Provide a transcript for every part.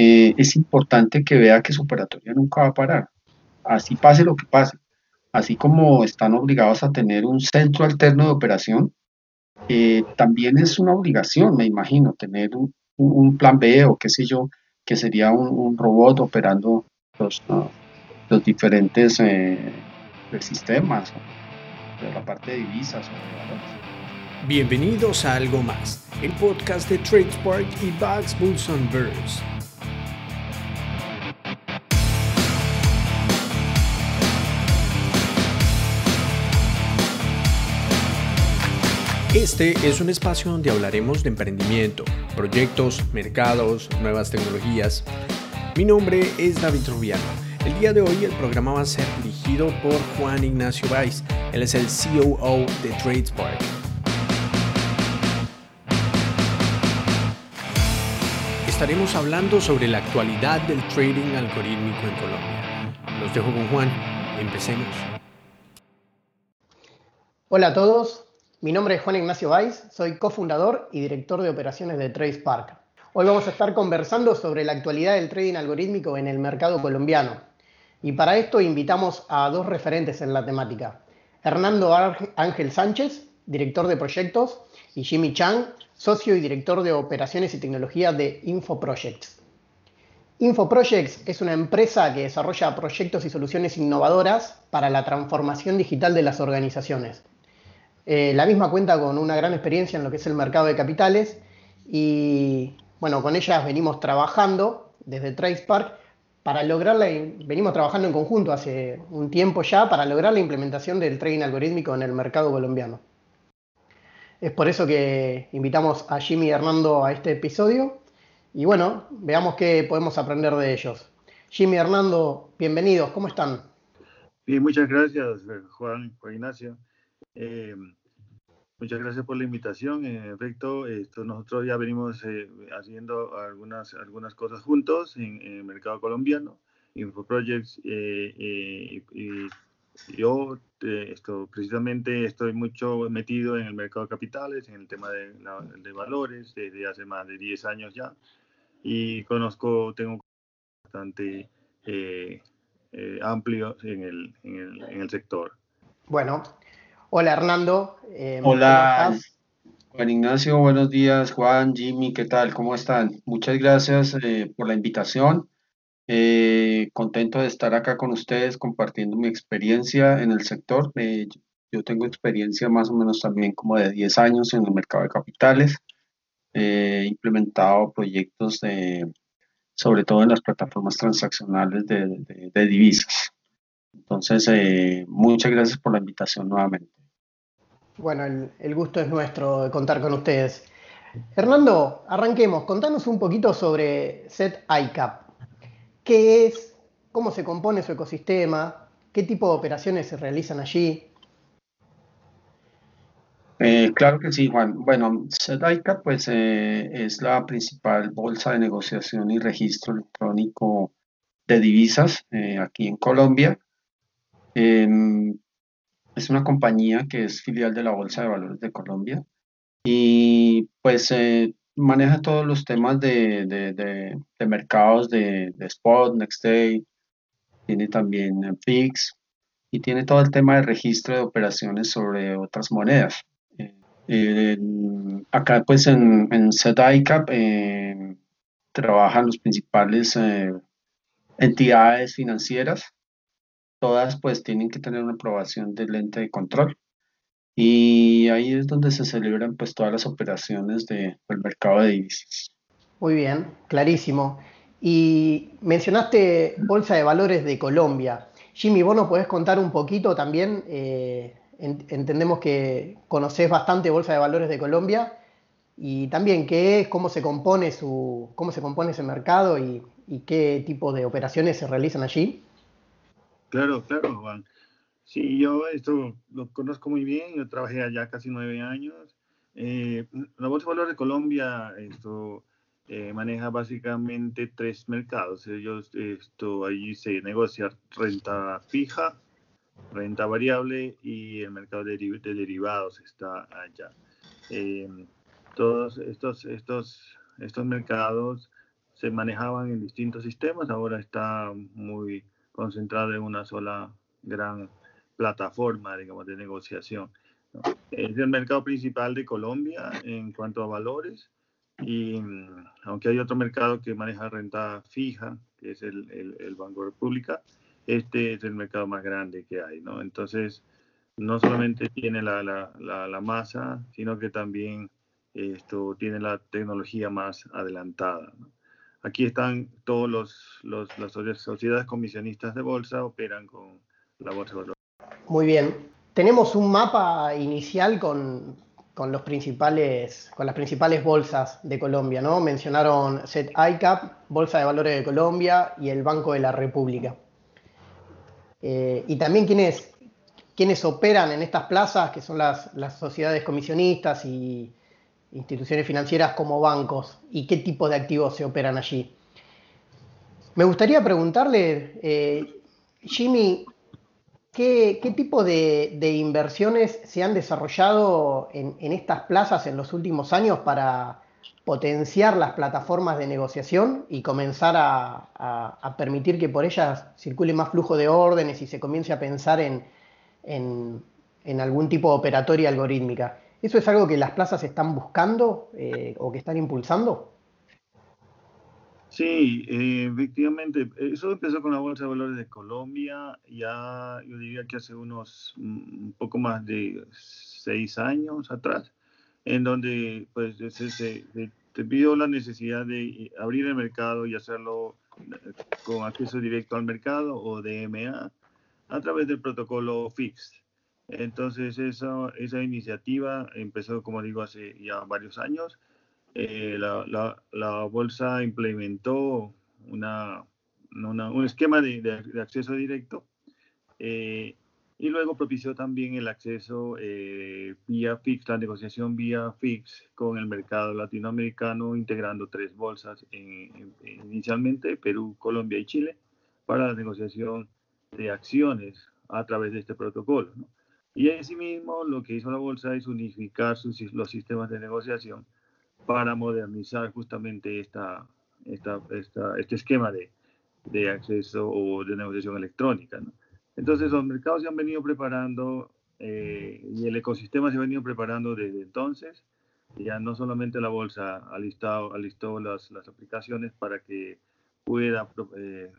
eh, es importante que vea que su operatoria nunca va a parar. Así pase lo que pase. Así como están obligados a tener un centro alterno de operación, eh, también es una obligación, me imagino, tener un, plan B o qué sé yo, que sería un, robot operando los, los diferentes eh, sistemas, de la parte de divisas Bienvenidos a Algo Más, el podcast de TradeSpark y Bugs Bulls Birds. Este es un espacio donde hablaremos de emprendimiento, proyectos, mercados, nuevas tecnologías. Mi nombre es David Rubiano. El día de hoy el programa va a ser dirigido por Juan Ignacio Weiss. Él es el COO de TradeSpark. Estaremos hablando sobre la actualidad del trading algorítmico en Colombia. Los dejo con Juan. Empecemos. Hola a todos, mi nombre es Juan Ignacio Valls, soy cofundador y director de operaciones de TradeSpark. Hoy vamos a estar conversando sobre la actualidad del trading algorítmico en el mercado colombiano. Y para esto invitamos a dos referentes en la temática. Hernando Ángel Sánchez, director de proyectos, y Jimmy Chang, socio y director de operaciones y tecnología de InfoProjects. InfoProjects es una empresa que desarrolla proyectos y soluciones innovadoras para la transformación digital de las organizaciones eh, la misma cuenta con una gran experiencia en lo que es el mercado de capitales y bueno, con ellas venimos trabajando desde TracePark para lograr la, venimos trabajando en conjunto hace un tiempo ya para lograr la implementación del trading algorítmico en el mercado colombiano. Es por eso que invitamos a Jimmy y Hernando a este episodio y bueno, veamos qué podemos aprender de ellos. Jimmy y Hernando, bienvenidos, ¿cómo están? Bien, muchas gracias, Juan, Juan Ignacio. Eh, Muchas gracias por la invitación. En efecto, esto, nosotros ya venimos eh, haciendo algunas, algunas cosas juntos en, el mercado colombiano, InfoProjects, eh, eh, y yo esto, precisamente estoy mucho metido en el mercado de capitales, en el tema de, de valores, desde hace más de 10 años ya, y conozco, tengo bastante amplio en el, en, el, en el sector. Bueno, Hola Hernando. Eh, Hola Juan Ignacio, buenos días. Juan, Jimmy, ¿qué tal? ¿Cómo están? Muchas gracias eh, por la invitación. Eh, contento de estar acá con ustedes compartiendo mi experiencia en el sector. yo tengo experiencia más o menos también como de 10 años en el mercado de capitales. He implementado proyectos de, sobre todo en las plataformas transaccionales de, de divisas. Entonces, muchas gracias por la invitación nuevamente. Bueno, el, gusto es nuestro de contar con ustedes. Hernando, arranquemos. Contanos un poquito sobre Set ICAP. ¿Qué es? ¿Cómo se compone su ecosistema? ¿Qué tipo de operaciones se realizan allí? Eh, claro que sí, Juan. Bueno, ICAP pues, eh, es la principal bolsa de negociación y registro electrónico de divisas eh, aquí en Colombia. Es una compañía que es filial de la Bolsa de Valores de Colombia y pues eh, maneja todos los temas de, de, mercados de, spot, next day, tiene también FIX y tiene todo el tema de registro de operaciones sobre otras monedas. Eh, acá pues en, en ZICAP eh, trabajan los principales entidades financieras todas pues tienen que tener una aprobación del lente de control. Y ahí es donde se celebran pues todas las operaciones de, del mercado de divisas. Muy bien, clarísimo. Y mencionaste Bolsa de Valores de Colombia. Jimmy, vos nos podés contar un poquito también, eh, entendemos que conocés bastante Bolsa de Valores de Colombia y también qué es, cómo se compone, su, cómo se compone ese mercado y, y qué tipo de operaciones se realizan allí. Claro, claro, Juan. Sí, yo esto lo conozco muy bien, yo trabajé allá casi nueve años. Eh, la Bolsa de Valores de Colombia esto, eh, maneja básicamente tres mercados. Ellos, esto, allí se negocia renta fija, renta variable y el mercado de, derivados está allá. Eh, todos estos, estos, estos mercados se manejaban en distintos sistemas, ahora está muy concentrado en una sola gran plataforma, digamos, de negociación. Es el mercado principal de Colombia en cuanto a valores y mm, aunque hay otro mercado que maneja renta fija, que es el, el, Banco República, este es el mercado más grande que hay, ¿no? Entonces, no solamente tiene la, la, la, masa, sino que también esto tiene la tecnología más adelantada. Aquí están todos los, las sociedades comisionistas de bolsa operan con la bolsa de valores. Muy bien. Tenemos un mapa inicial con, con, los principales, con las principales bolsas de Colombia, ¿no? Mencionaron SET ICAP, Bolsa de Valores de Colombia y el Banco de la República. Eh, y también quiénes operan en estas plazas, que son las, las sociedades comisionistas y instituciones financieras como bancos, y qué tipo de activos se operan allí. Me gustaría preguntarle, eh, Jimmy, ¿Qué, tipo de, inversiones se han desarrollado en, estas plazas en los últimos años para potenciar las plataformas de negociación y comenzar a, permitir que por ellas circule más flujo de órdenes y se comience a pensar en, algún tipo de operatoria algorítmica? ¿Eso es algo que las plazas están buscando eh, o que están impulsando? Sí, eh, efectivamente, eso empezó con la Bolsa de Valores de Colombia, ya yo diría que hace unos mm, un poco más de seis años atrás, en donde pues se, se, te vio la necesidad de abrir el mercado y hacerlo eh, con acceso directo al mercado o DMA a través del protocolo FIX. Entonces esa, esa iniciativa empezó, como digo, hace ya varios años eh, la, la, bolsa implementó una, un esquema de, acceso directo eh, y luego propició también el acceso eh, vía FIX, la negociación vía FIX con el mercado latinoamericano, integrando tres bolsas inicialmente, Perú, Colombia y Chile, para la negociación de acciones a través de este protocolo. Y asimismo, lo que hizo la bolsa es unificar sus, los sistemas de negociación para modernizar justamente esta, esta, esta, este esquema de, de, acceso o de negociación electrónica. ¿no? Entonces los mercados se han venido preparando eh, y el ecosistema se ha venido preparando desde entonces. Ya no solamente la bolsa ha listado, ha listado las, las aplicaciones para que pueda, eh,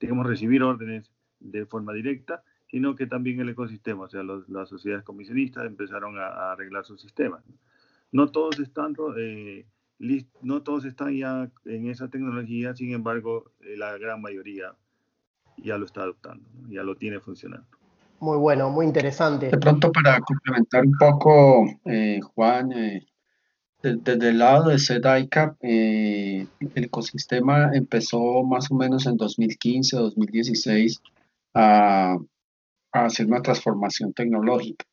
digamos, recibir órdenes de forma directa, sino que también el ecosistema, o sea, las sociedades comisionistas empezaron a, a arreglar sus sistemas. ¿no? No todos están, eh, no todos están ya en esa tecnología, sin embargo, eh, la gran mayoría ya lo está adoptando, ya lo tiene funcionando. Muy bueno, muy interesante. De pronto para complementar un poco, eh, Juan, desde el lado de ZICAP, el ecosistema empezó más o menos en 2015, 2016 a, a hacer una transformación tecnológica.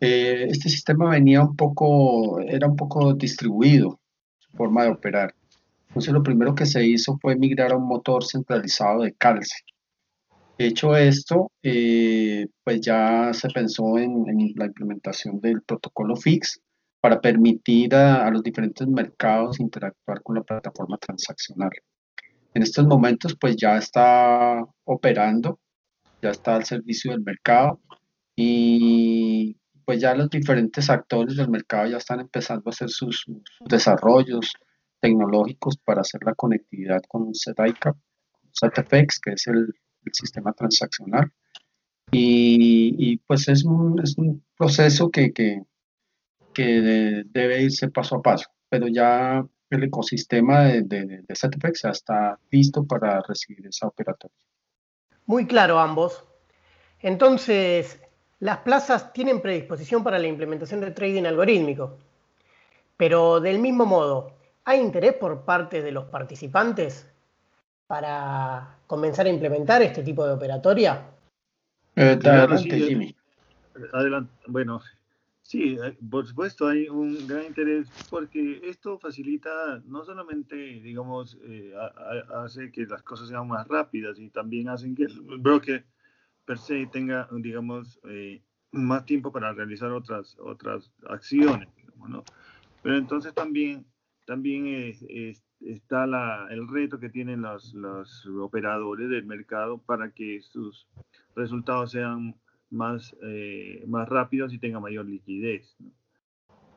Eh, este sistema venía un poco, era un poco distribuido, su forma de operar. Entonces lo primero que se hizo fue migrar a un motor centralizado de calce. Hecho esto, eh, pues ya se pensó en, la implementación del protocolo FIX para permitir a, los diferentes mercados interactuar con la plataforma transaccional. En estos momentos, pues ya está operando, ya está al servicio del mercado y pues ya los diferentes actores del mercado ya están empezando a hacer sus, desarrollos tecnológicos para hacer la conectividad con ZICAP, ZFX, que es el, sistema transaccional. Y, pues es un, es un proceso que, que, debe irse paso a paso, pero ya el ecosistema de, de, de ZFX ya está listo para recibir esa operatoria. Muy claro ambos. Entonces, las plazas tienen predisposición para la implementación de trading algorítmico, pero del mismo modo, ¿hay interés por parte de los participantes para comenzar a implementar este tipo de operatoria? Eh, adelante, Jimmy. Adelante. Bueno, sí, eh, por supuesto hay un gran interés porque esto facilita no solamente, digamos, eh, hace que las cosas sean más rápidas y también hacen que el broker per se tenga, digamos, eh, más tiempo para realizar otras, otras acciones, ¿no? Pero entonces también, también está la, el reto que tienen los, los, operadores del mercado para que sus resultados sean más, eh, más rápidos y tengan mayor liquidez.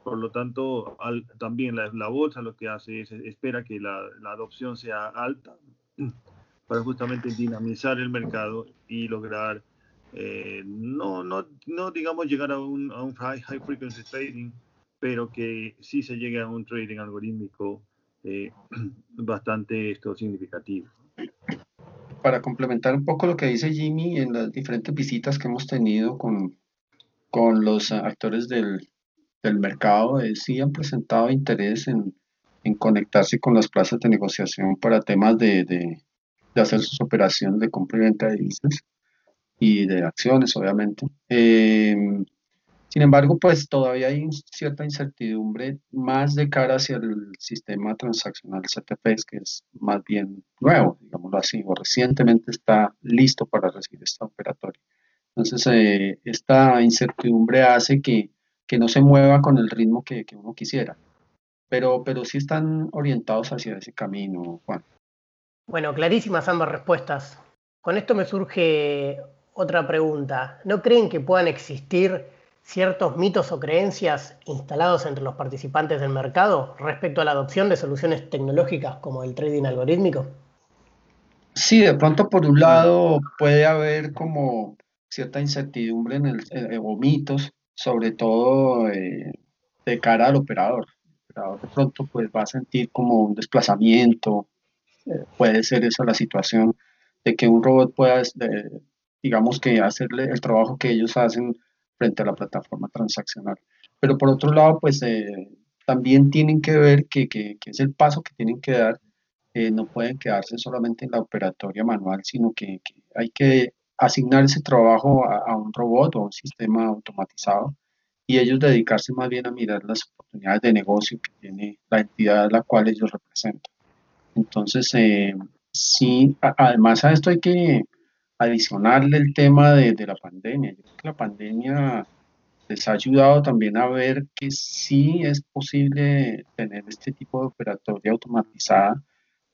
Por lo tanto, también la, bolsa lo que hace es espera que la, la, adopción sea alta para justamente dinamizar el mercado y lograr eh, no, no, no digamos llegar a un, a un high, high frequency trading, pero que sí se llegue a un trading algorítmico eh, bastante esto, significativo. Para complementar un poco lo que dice Jimmy, en las diferentes visitas que hemos tenido con, con los actores del, del mercado, eh, sí han presentado interés en, en, conectarse con las plazas de negociación para temas de, de, de hacer sus operaciones de compra y venta de divisas y de acciones, obviamente. Eh, sin embargo, pues todavía hay cierta incertidumbre más de cara hacia el sistema transaccional CTPs, que es más bien nuevo, digámoslo así, o recientemente está listo para recibir esta operatoria. Entonces, eh, esta incertidumbre hace que, que, no se mueva con el ritmo que, que, uno quisiera, pero, pero sí están orientados hacia ese camino, Juan. Bueno, clarísimas ambas respuestas. Con esto me surge otra pregunta. ¿No creen que puedan existir ciertos mitos o creencias instalados entre los participantes del mercado respecto a la adopción de soluciones tecnológicas como el trading algorítmico? Sí, de pronto por un lado puede haber como cierta incertidumbre en el, eh, o mitos, sobre todo eh, de cara al operador. El operador de pronto pues va a sentir como un desplazamiento, eh, puede ser esa la situación de que un robot pueda, digamos que hacerle el trabajo que ellos hacen frente a la plataforma transaccional. Pero por otro lado, pues eh, también tienen que ver que, es el paso que tienen que dar. Eh, no pueden quedarse solamente en la operatoria manual, sino que, hay que asignar ese trabajo a, un robot o a un sistema automatizado y ellos dedicarse más bien a mirar las oportunidades de negocio que tiene la entidad a la cual ellos representan. Entonces, eh, sí, además a esto hay que adicionarle el tema de, de la pandemia. Yo creo que la pandemia les ha ayudado también a ver que sí es posible tener este tipo de operatoria automatizada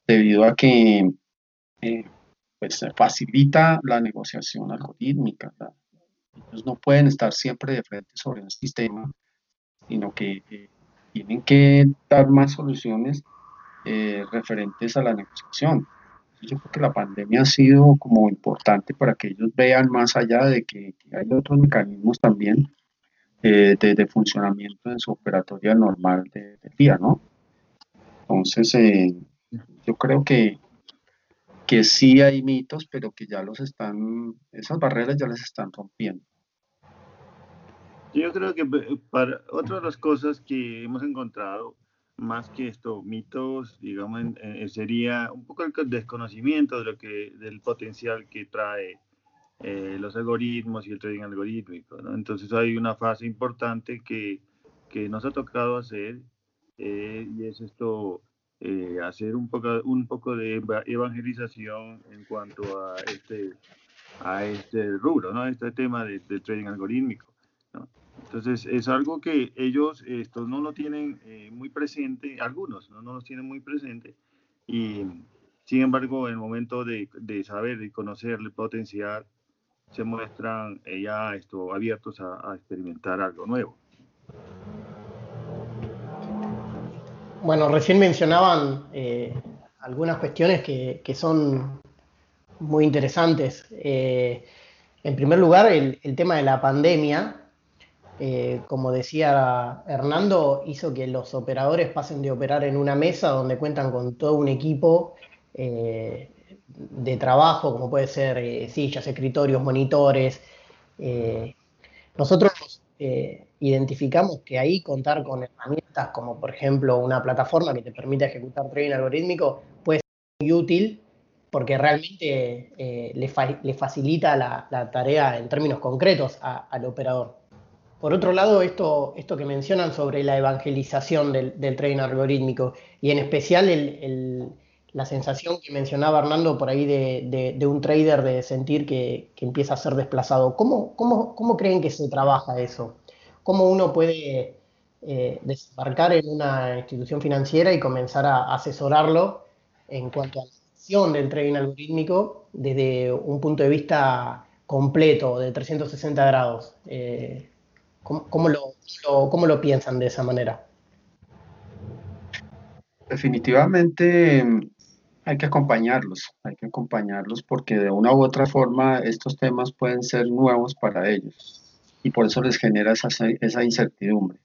debido a que eh, pues facilita la negociación algorítmica. Ellos no pueden estar siempre de frente sobre un sistema, sino que eh, tienen que dar más soluciones eh, referentes a la negociación yo creo que la pandemia ha sido como importante para que ellos vean más allá de que, hay otros mecanismos también eh, de, funcionamiento en su operatoria normal del día, ¿no? Entonces, eh, yo creo que, que sí hay mitos, pero que ya los están, esas barreras ya les están rompiendo. Yo creo que eh, para otra de las cosas que hemos encontrado más que esto, mitos, digamos, eh, sería un poco el desconocimiento de lo que, del potencial que trae eh, los algoritmos y el trading algorítmico. ¿no? Entonces hay una fase importante que, que nos ha tocado hacer eh, y es esto, hacer un poco, un poco de evangelización en cuanto a este, a este rubro, ¿no? este tema del trading algorítmico. Entonces es algo que ellos esto, no lo tienen eh, muy presente, algunos ¿no? no lo tienen muy presente y sin embargo en el momento de, de saber y conocer el potencial se muestran eh, ya esto, abiertos a, a, experimentar algo nuevo. Bueno, recién mencionaban eh, algunas cuestiones que, que, son muy interesantes. en primer lugar, el, el tema de la pandemia eh, como decía Hernando, hizo que los operadores pasen de operar en una mesa donde cuentan con todo un equipo eh, de trabajo, como puede ser eh, sillas, escritorios, monitores. nosotros identificamos que ahí contar con herramientas como por ejemplo una plataforma que te permite ejecutar trading algorítmico puede ser muy útil porque realmente le, facilita la, tarea en términos concretos al operador. Por otro lado, esto, esto que mencionan sobre la evangelización del, trading algorítmico y en especial la sensación que mencionaba Hernando por ahí de, un trader de sentir que, empieza a ser desplazado. ¿Cómo, cómo, cómo creen que se trabaja eso? ¿Cómo uno puede eh, desembarcar en una institución financiera y comenzar a asesorarlo en cuanto a la gestión del trading algorítmico desde un punto de vista completo, de 360 grados. Eh, ¿cómo, lo, ¿Cómo lo piensan de esa manera? Definitivamente hay que acompañarlos, hay que acompañarlos porque de una u otra forma estos temas pueden ser nuevos para ellos y por eso les genera esa, esa incertidumbre.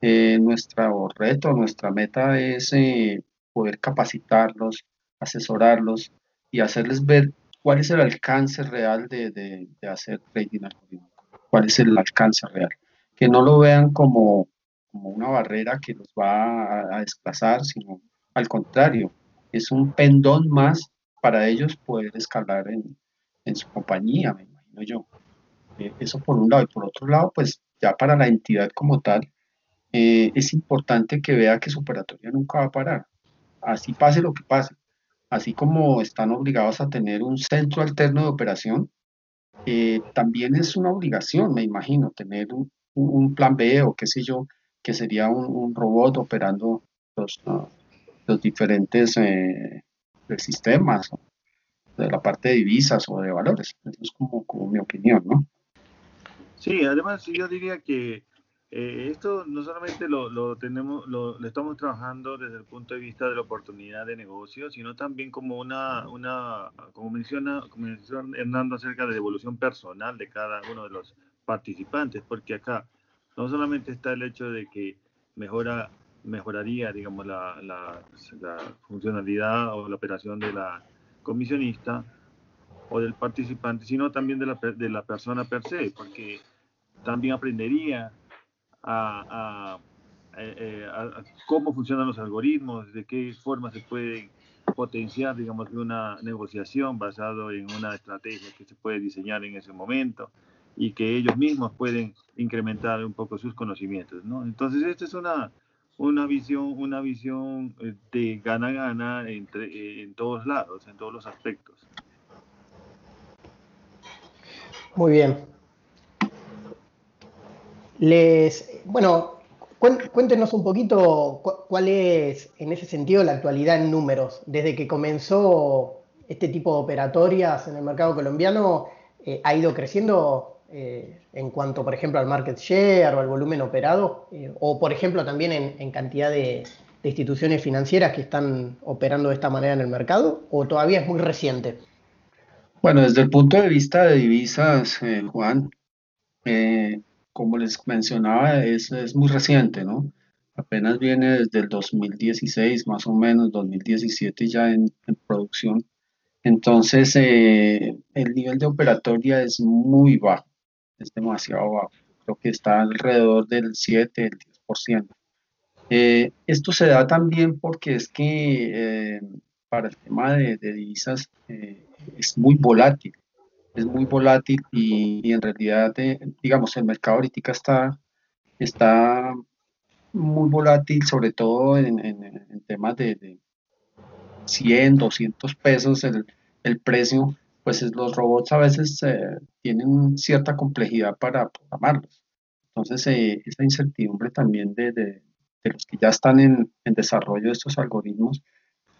Eh, nuestro reto, nuestra meta es eh, poder capacitarlos, asesorarlos y hacerles ver cuál es el alcance real de, de, de hacer trading algorítmico, cuál es el alcance real. Que no lo vean como, como una barrera que los va a, desplazar, sino al contrario, es un pendón más para ellos poder escalar en, en su compañía, me imagino yo. Eh, eso por un lado. Y por otro lado, pues ya para la entidad como tal, eh, es importante que vea que su operatoria nunca va a parar. Así pase lo que pase. Así como están obligados a tener un centro alterno de operación, eh, también es una obligación, me imagino, tener un, un, plan B o qué sé yo, que sería un, un robot operando los, los diferentes eh, sistemas, de la parte de divisas o de valores. Eso es como, como mi opinión, ¿no? Sí, además yo diría que eh, esto no solamente lo, lo tenemos, lo, lo, estamos trabajando desde el punto de vista de la oportunidad de negocio, sino también como una, una como menciona, como menciona Hernando acerca de la evolución personal de cada uno de los participantes, porque acá no solamente está el hecho de que mejora mejoraría, digamos, la, la, la, funcionalidad o la operación de la comisionista o del participante, sino también de la, de la persona per se, porque también aprendería eh, a, a, cómo funcionan los algoritmos, de qué forma se puede potenciar, digamos, una negociación basado en una estrategia que se puede diseñar en ese momento y que ellos mismos pueden incrementar un poco sus conocimientos, ¿no? Entonces, esta es una, una visión, una visión eh, de gana-gana entre, eh, en todos lados, en todos los aspectos. Muy bien. Les, bueno, cuéntenos un poquito cuál es en ese sentido la actualidad en números. Desde que comenzó este tipo de operatorias en el mercado colombiano, eh, ¿ha ido creciendo eh, en cuanto, por ejemplo, al market share o al volumen operado, eh, o por ejemplo también en, en cantidad de, de, instituciones financieras que están operando de esta manera en el mercado, o todavía es muy reciente? Bueno, desde el punto de vista de divisas, eh, Juan, como les mencionaba, es, es muy reciente, ¿no? Apenas viene desde el 2016, más o menos, 2017 ya en, en producción. Entonces, eh, el nivel de operatoria es muy bajo es demasiado bajo. Creo que está alrededor del 7, el 10%. Eh, esto se da también porque es que eh, para el tema de, de divisas eh, es muy volátil, es muy volátil y, y en realidad, eh, digamos, el mercado ahorita está, está muy volátil, sobre todo en, en, en temas de, de, 100, 200 pesos el, el precio pues los robots a veces eh, tienen cierta complejidad para programarlos. Entonces, eh, esa incertidumbre también de, de, los que ya están en, en, desarrollo de estos algoritmos,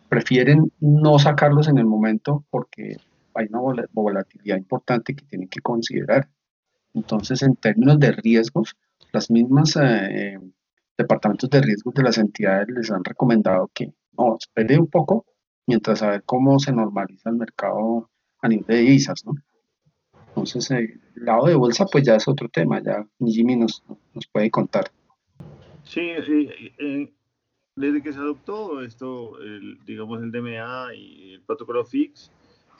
prefieren no sacarlos en el momento porque hay una volatilidad importante que tienen que considerar. Entonces, en términos de riesgos, las mismas eh, departamentos de riesgos de las entidades les han recomendado que no, espere un poco mientras a ver cómo se normaliza el mercado a nivel de divisas, ¿no? Entonces, el lado de bolsa, pues ya es otro tema, ya Jimmy nos, nos puede contar. Sí, sí eh, desde que se adoptó esto, el, digamos, el DMA y el protocolo FIX,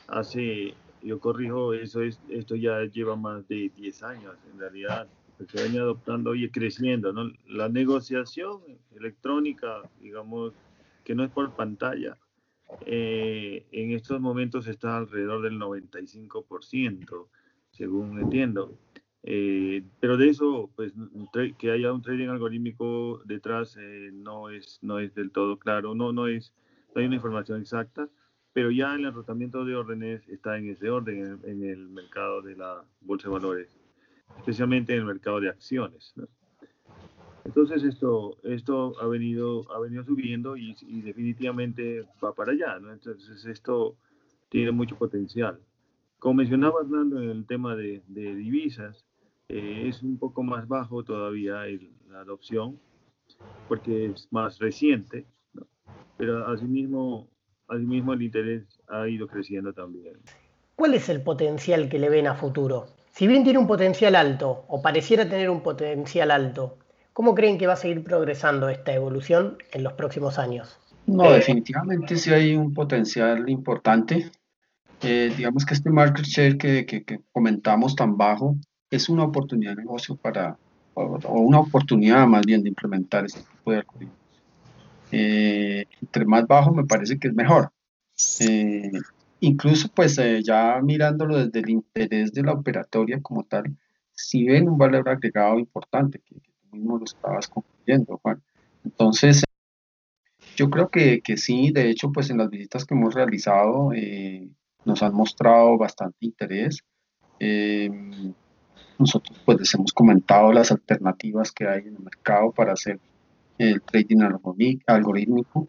hace, yo corrijo, eso es, esto ya lleva más de 10 años, en realidad, pues se viene adoptando y creciendo, ¿no? La negociación electrónica, digamos, que no es por pantalla, eh, en estos momentos está alrededor del 95%, según entiendo. Eh, pero de eso, pues que haya un trading algorítmico detrás eh, no, es, no es del todo claro, no, no, es, no hay una información exacta, pero ya el enrutamiento de órdenes está en ese orden en, en, el mercado de la bolsa de valores, especialmente en el mercado de acciones. ¿no? Entonces esto, esto ha, venido, ha venido subiendo y, definitivamente va para allá. ¿no? Entonces esto tiene mucho potencial. Como mencionaba Hernando en el tema de, divisas, eh, es un poco más bajo todavía la adopción porque es más reciente, pero asimismo, asimismo el interés ha ido creciendo también. ¿Cuál es el potencial que le ven a futuro? Si bien tiene un potencial alto o pareciera tener un potencial alto, ¿cómo creen que va a seguir progresando esta evolución en los próximos años? No, definitivamente sí hay un potencial importante. Eh, digamos que este market share que, que, comentamos tan bajo es una oportunidad de negocio para, o una oportunidad más bien de implementar este tipo de algoritmos. Eh, entre más bajo me parece que es mejor. Eh, incluso pues eh, ya mirándolo desde el interés de la operatoria como tal, si ven un valor agregado importante, que, mismo lo estabas concluyendo, Juan. Entonces, yo creo que, que, sí, de hecho, pues en las visitas que hemos realizado nos han mostrado bastante interés. nosotros pues les hemos comentado las alternativas que hay en el mercado para hacer el trading algorítmico,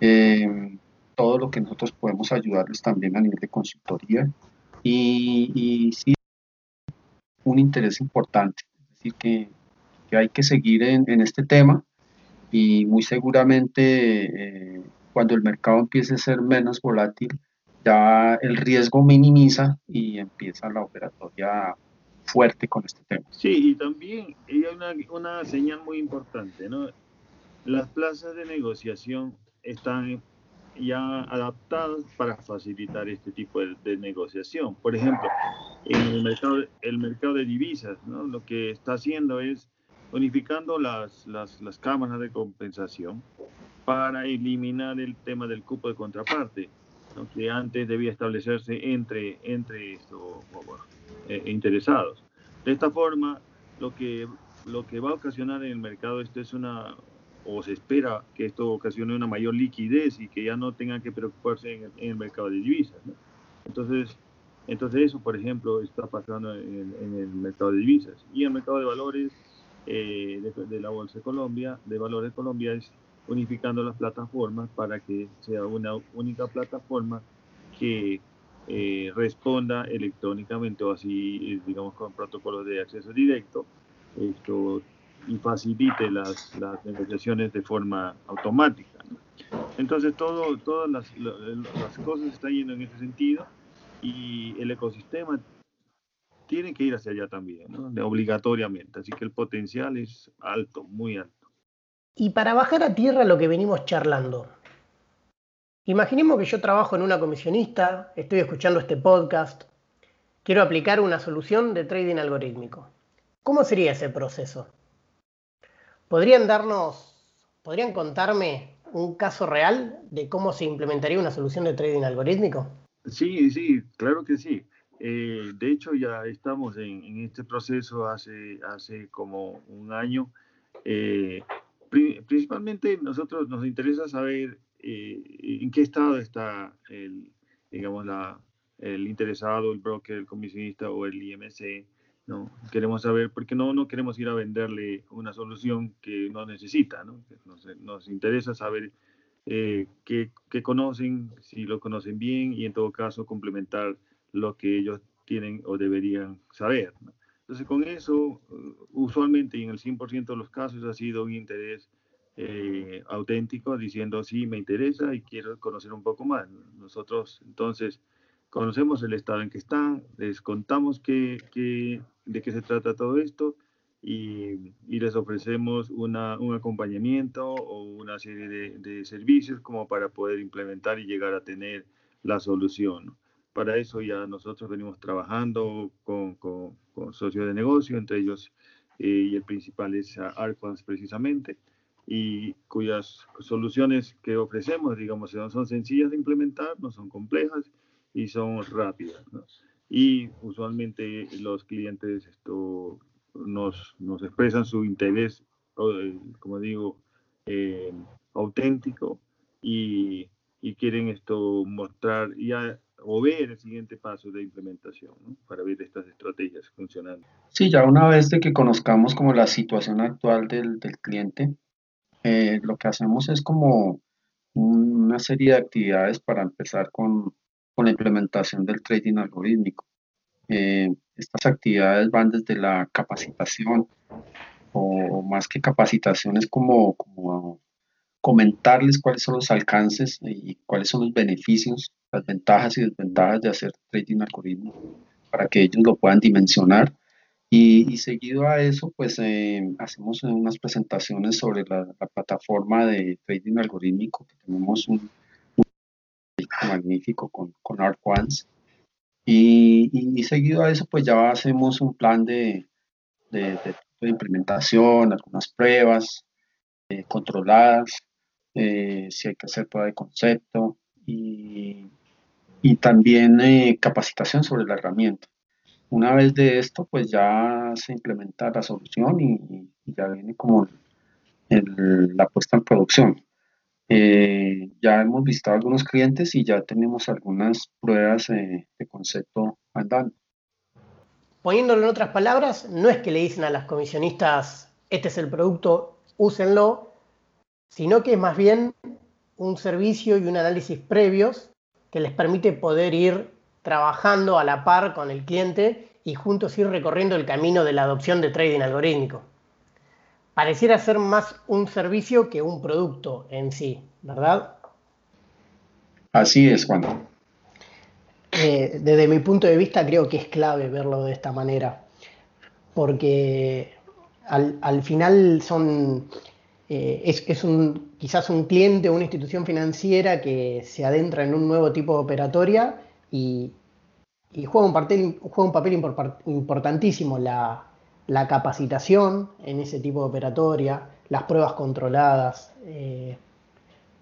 eh, todo lo que nosotros podemos ayudarles también a nivel de consultoría y, y sí, un interés importante, es decir, que, que hay que seguir en, en, este tema y muy seguramente eh, cuando el mercado empiece a ser menos volátil, ya el riesgo minimiza y empieza la operatoria fuerte con este tema. Sí, y también hay una, una señal muy importante, ¿no? Las plazas de negociación están ya adaptadas para facilitar este tipo de, negociación. Por ejemplo, en el mercado, el mercado de divisas, ¿no? lo que está haciendo es unificando las, las, las, cámaras de compensación para eliminar el tema del cupo de contraparte, que antes debía establecerse entre, entre estos eh, interesados. De esta forma, lo que, lo que va a ocasionar en el mercado esto es una, o se espera que esto ocasione una mayor liquidez y que ya no tengan que preocuparse en el, mercado de divisas. Entonces, entonces eso, por ejemplo, está pasando en, el mercado de divisas. Y el mercado de valores eh, de, la Bolsa de Colombia, de Valores de Colombia, es unificando las plataformas para que sea una única plataforma que eh, responda electrónicamente o así, digamos, con protocolos de acceso directo. Esto y facilite las, las negociaciones de forma automática. Entonces, todo, todas las, las cosas están yendo en ese sentido y el ecosistema tiene que ir hacia allá también, ¿no? obligatoriamente. Así que el potencial es alto, muy alto. Y para bajar a tierra lo que venimos charlando, imaginemos que yo trabajo en una comisionista, estoy escuchando este podcast, quiero aplicar una solución de trading algorítmico. ¿Cómo sería ese proceso? ¿Podrían darnos, podrían contarme un caso real de cómo se implementaría una solución de trading algorítmico? Sí, sí, claro que sí. Eh, de hecho, ya estamos en, este proceso hace, hace como un año. Eh, principalmente nosotros nos interesa saber eh, en qué estado está el, digamos, la, el interesado, el broker, el comisionista o el IMC ¿no? Queremos saber, porque no, no queremos ir a venderle una solución que no necesita, ¿no? Nos, interesa saber qué, qué, conocen, si lo conocen bien y en todo caso complementar lo que ellos tienen o deberían saber. Entonces con eso, usualmente y en el 100% de los casos ha sido un interés eh, auténtico diciendo sí, me interesa y quiero conocer un poco más. Nosotros entonces conocemos el estado en que están, les contamos qué, qué, de qué se trata todo esto y, y les ofrecemos una, un acompañamiento o una serie de, de, servicios como para poder implementar y llegar a tener la solución. Para eso ya nosotros venimos trabajando con, con, socios de negocio, entre ellos eh, y el principal es Arquans precisamente, y cuyas soluciones que ofrecemos, digamos, son sencillas de implementar, no son complejas y son rápidas. Y usualmente los clientes esto, nos, nos expresan su interés, eh, como digo, eh, auténtico y, y, quieren esto mostrar ya o ver el siguiente paso de implementación para ver estas estrategias funcionando. Sí, ya una vez de que conozcamos como la situación actual del, del cliente, eh, lo que hacemos es como una serie de actividades para empezar con, con la implementación del trading algorítmico. Eh, estas actividades van desde la capacitación, o más que capacitación es como, como comentarles cuáles son los alcances y cuáles son los beneficios, las ventajas y desventajas de hacer trading algorítmico para que ellos lo puedan dimensionar. Y, seguido a eso, pues eh, hacemos unas presentaciones sobre la, plataforma de trading algorítmico, que tenemos un, magnífico con, con ARC-Ones. Y, seguido a eso, pues ya hacemos un plan de, de, implementación, algunas pruebas eh, controladas, eh, si hay que hacer prueba de concepto y, y también eh, capacitación sobre la herramienta. Una vez de esto, pues ya se implementa la solución y, ya viene como la puesta en producción. Eh, ya hemos visto algunos clientes y ya tenemos algunas pruebas de concepto andando. Poniéndolo en otras palabras, no es que le dicen a las comisionistas, este es el producto, úsenlo, sino que es más bien un servicio y un análisis previos que les permite poder ir trabajando a la par con el cliente y juntos ir recorriendo el camino de la adopción de trading algorítmico pareciera ser más un servicio que un producto en sí, ¿verdad? Así es, Juan. Eh, desde mi punto de vista creo que es clave verlo de esta manera, porque al, final son, eh, es, un, quizás un cliente o una institución financiera que se adentra en un nuevo tipo de operatoria y, juega, un papel, juega un papel importantísimo la, la capacitación en ese tipo de operatoria, las pruebas controladas, eh,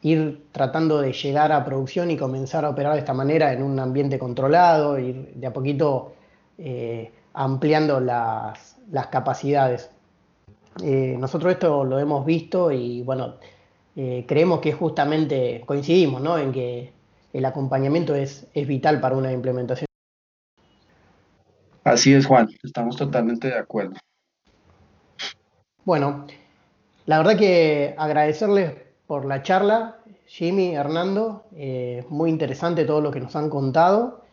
ir tratando de llegar a producción y comenzar a operar de esta manera en un ambiente controlado, ir de a poquito eh, ampliando las, capacidades. Eh, nosotros esto lo hemos visto y bueno, creemos que justamente coincidimos ¿no? en que el acompañamiento es, es vital para una implementación. Así es, Juan, estamos totalmente de acuerdo. Bueno, la verdad que agradecerles por la charla, Jimmy, Hernando, eh, muy interesante todo lo que nos han contado.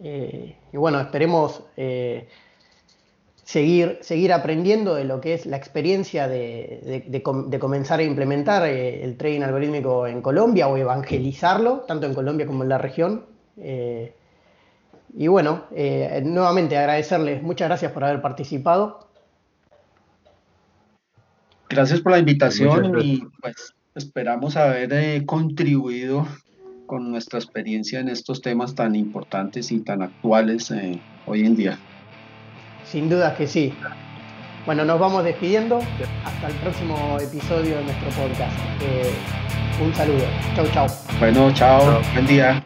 Eh, y bueno, esperemos eh, seguir, seguir aprendiendo de lo que es la experiencia de, comenzar a implementar el trading algorítmico en Colombia o evangelizarlo, tanto en Colombia como en la región. Y bueno, eh, nuevamente agradecerles, muchas gracias por haber participado. Gracias por la invitación y pues esperamos haber eh, contribuido con nuestra experiencia en estos temas tan importantes y tan actuales eh, hoy en día. Sin duda que sí. Bueno, nos vamos despidiendo. Hasta el próximo episodio de nuestro podcast. un saludo. Chau, chau. Bueno, chao. Buen día.